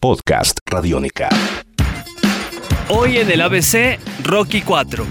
Podcast Radiónica. Hoy en el ABC, Rocky 4.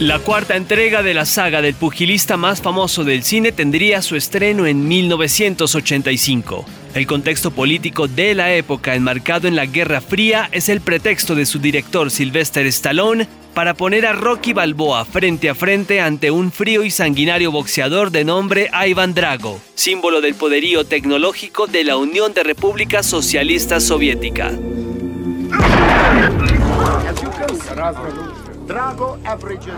La cuarta entrega de la saga del pugilista más famoso del cine tendría su estreno en 1985. El contexto político de la época enmarcado en la Guerra Fría es el pretexto de su director Sylvester Stallone para poner a Rocky Balboa frente a frente ante un frío y sanguinario boxeador de nombre Ivan Drago, símbolo del poderío tecnológico de la Unión de Repúblicas Socialistas Soviética. Drago averages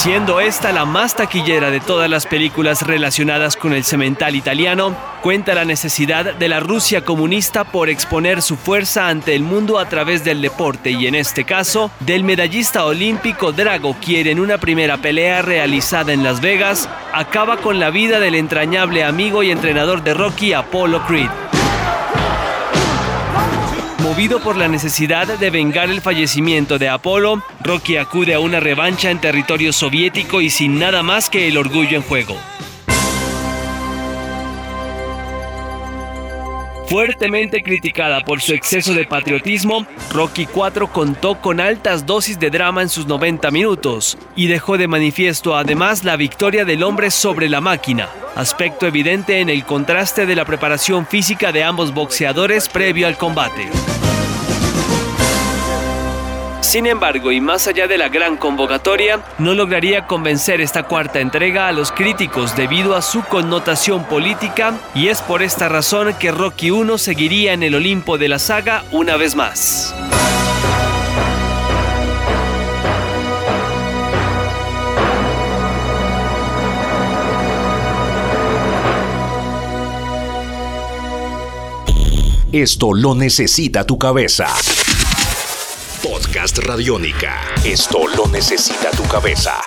Siendo esta la más taquillera de todas las películas relacionadas con el cemental italiano, cuenta la necesidad de la Rusia comunista por exponer su fuerza ante el mundo a través del deporte y en este caso del medallista olímpico Drago, quien en una primera pelea realizada en Las Vegas acaba con la vida del entrañable amigo y entrenador de Rocky Apollo Creed. Movido por la necesidad de vengar el fallecimiento de Apolo, Rocky acude a una revancha en territorio soviético y sin nada más que el orgullo en juego. Fuertemente criticada por su exceso de patriotismo, Rocky 4 contó con altas dosis de drama en sus 90 minutos y dejó de manifiesto además la victoria del hombre sobre la máquina, aspecto evidente en el contraste de la preparación física de ambos boxeadores previo al combate. Sin embargo, y más allá de la gran convocatoria, no lograría convencer esta cuarta entrega a los críticos debido a su connotación política y es por esta razón que Rocky 1 seguiría en el Olimpo de la saga una vez más. Esto lo necesita tu cabeza. Podcast Radiónica. Esto lo necesita tu cabeza.